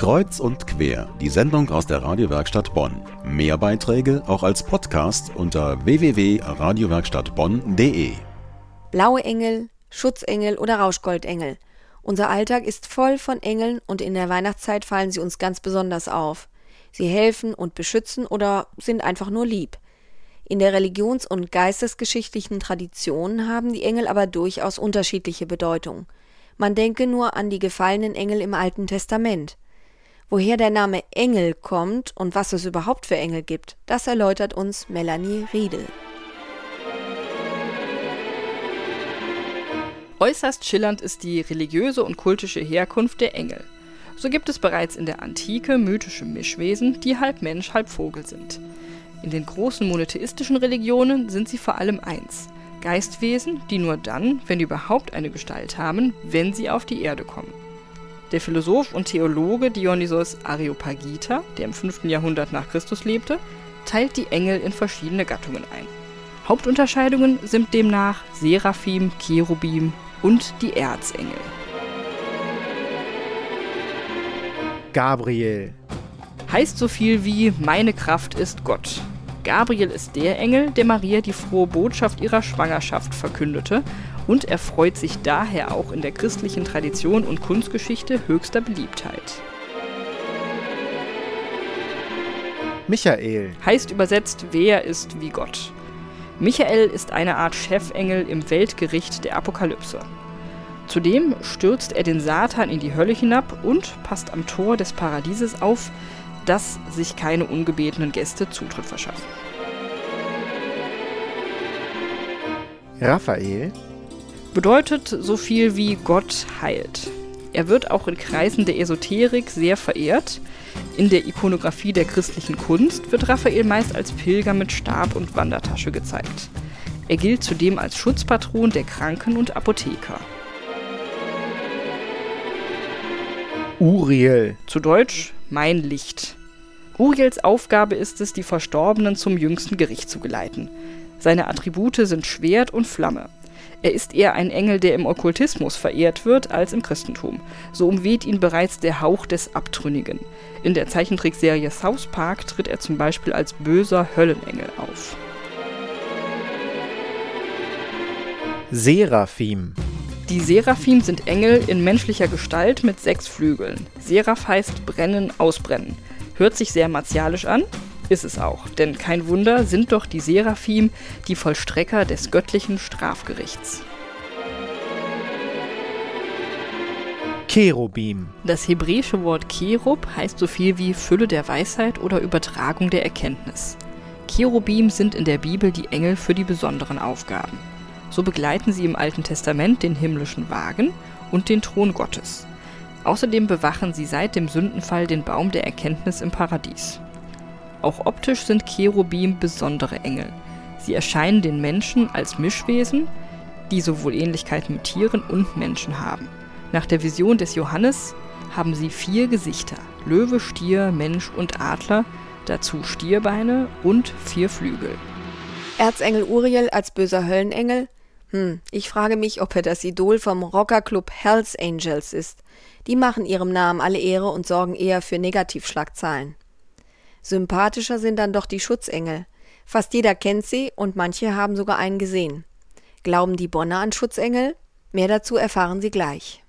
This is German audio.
Kreuz und quer, die Sendung aus der Radiowerkstatt Bonn. Mehr Beiträge auch als Podcast unter www.radiowerkstattbonn.de. Blaue Engel, Schutzengel oder Rauschgoldengel. Unser Alltag ist voll von Engeln und in der Weihnachtszeit fallen sie uns ganz besonders auf. Sie helfen und beschützen oder sind einfach nur lieb. In der religions- und geistesgeschichtlichen Tradition haben die Engel aber durchaus unterschiedliche Bedeutung. Man denke nur an die gefallenen Engel im Alten Testament. Woher der Name Engel kommt und was es überhaupt für Engel gibt, das erläutert uns Melanie Riedel. Äußerst schillernd ist die religiöse und kultische Herkunft der Engel. So gibt es bereits in der Antike mythische Mischwesen, die halb Mensch, halb Vogel sind. In den großen monotheistischen Religionen sind sie vor allem eins: Geistwesen, die nur dann, wenn überhaupt eine Gestalt haben, wenn sie auf die Erde kommen. Der Philosoph und Theologe Dionysos Areopagita, der im 5. Jahrhundert nach Christus lebte, teilt die Engel in verschiedene Gattungen ein. Hauptunterscheidungen sind demnach Seraphim, Cherubim und die Erzengel. Gabriel heißt so viel wie Meine Kraft ist Gott. Gabriel ist der Engel, der Maria die frohe Botschaft ihrer Schwangerschaft verkündete und erfreut sich daher auch in der christlichen Tradition und Kunstgeschichte höchster Beliebtheit. Michael heißt übersetzt Wer ist wie Gott. Michael ist eine Art Chefengel im Weltgericht der Apokalypse. Zudem stürzt er den Satan in die Hölle hinab und passt am Tor des Paradieses auf, dass sich keine ungebetenen Gäste Zutritt verschaffen. Raphael bedeutet so viel wie Gott heilt. Er wird auch in Kreisen der Esoterik sehr verehrt. In der Ikonografie der christlichen Kunst wird Raphael meist als Pilger mit Stab und Wandertasche gezeigt. Er gilt zudem als Schutzpatron der Kranken und Apotheker. Uriel. Zu Deutsch mein Licht. Uriels Aufgabe ist es, die Verstorbenen zum jüngsten Gericht zu geleiten. Seine Attribute sind Schwert und Flamme. Er ist eher ein Engel, der im Okkultismus verehrt wird, als im Christentum. So umweht ihn bereits der Hauch des Abtrünnigen. In der Zeichentrickserie South Park tritt er zum Beispiel als böser Höllenengel auf. Seraphim die Seraphim sind Engel in menschlicher Gestalt mit sechs Flügeln. Seraph heißt brennen, ausbrennen. Hört sich sehr martialisch an, ist es auch, denn kein Wunder sind doch die Seraphim die Vollstrecker des göttlichen Strafgerichts. Cherubim. Das hebräische Wort Cherub heißt so viel wie Fülle der Weisheit oder Übertragung der Erkenntnis. Cherubim sind in der Bibel die Engel für die besonderen Aufgaben. So begleiten sie im Alten Testament den himmlischen Wagen und den Thron Gottes. Außerdem bewachen sie seit dem Sündenfall den Baum der Erkenntnis im Paradies. Auch optisch sind Cherubim besondere Engel. Sie erscheinen den Menschen als Mischwesen, die sowohl Ähnlichkeit mit Tieren und Menschen haben. Nach der Vision des Johannes haben sie vier Gesichter: Löwe, Stier, Mensch und Adler, dazu Stierbeine und vier Flügel. Erzengel Uriel als böser Höllenengel? Hm, ich frage mich, ob er das Idol vom Rockerclub Hells Angels ist. Die machen ihrem Namen alle Ehre und sorgen eher für Negativschlagzahlen. Sympathischer sind dann doch die Schutzengel. Fast jeder kennt sie und manche haben sogar einen gesehen. Glauben die Bonner an Schutzengel? Mehr dazu erfahren Sie gleich.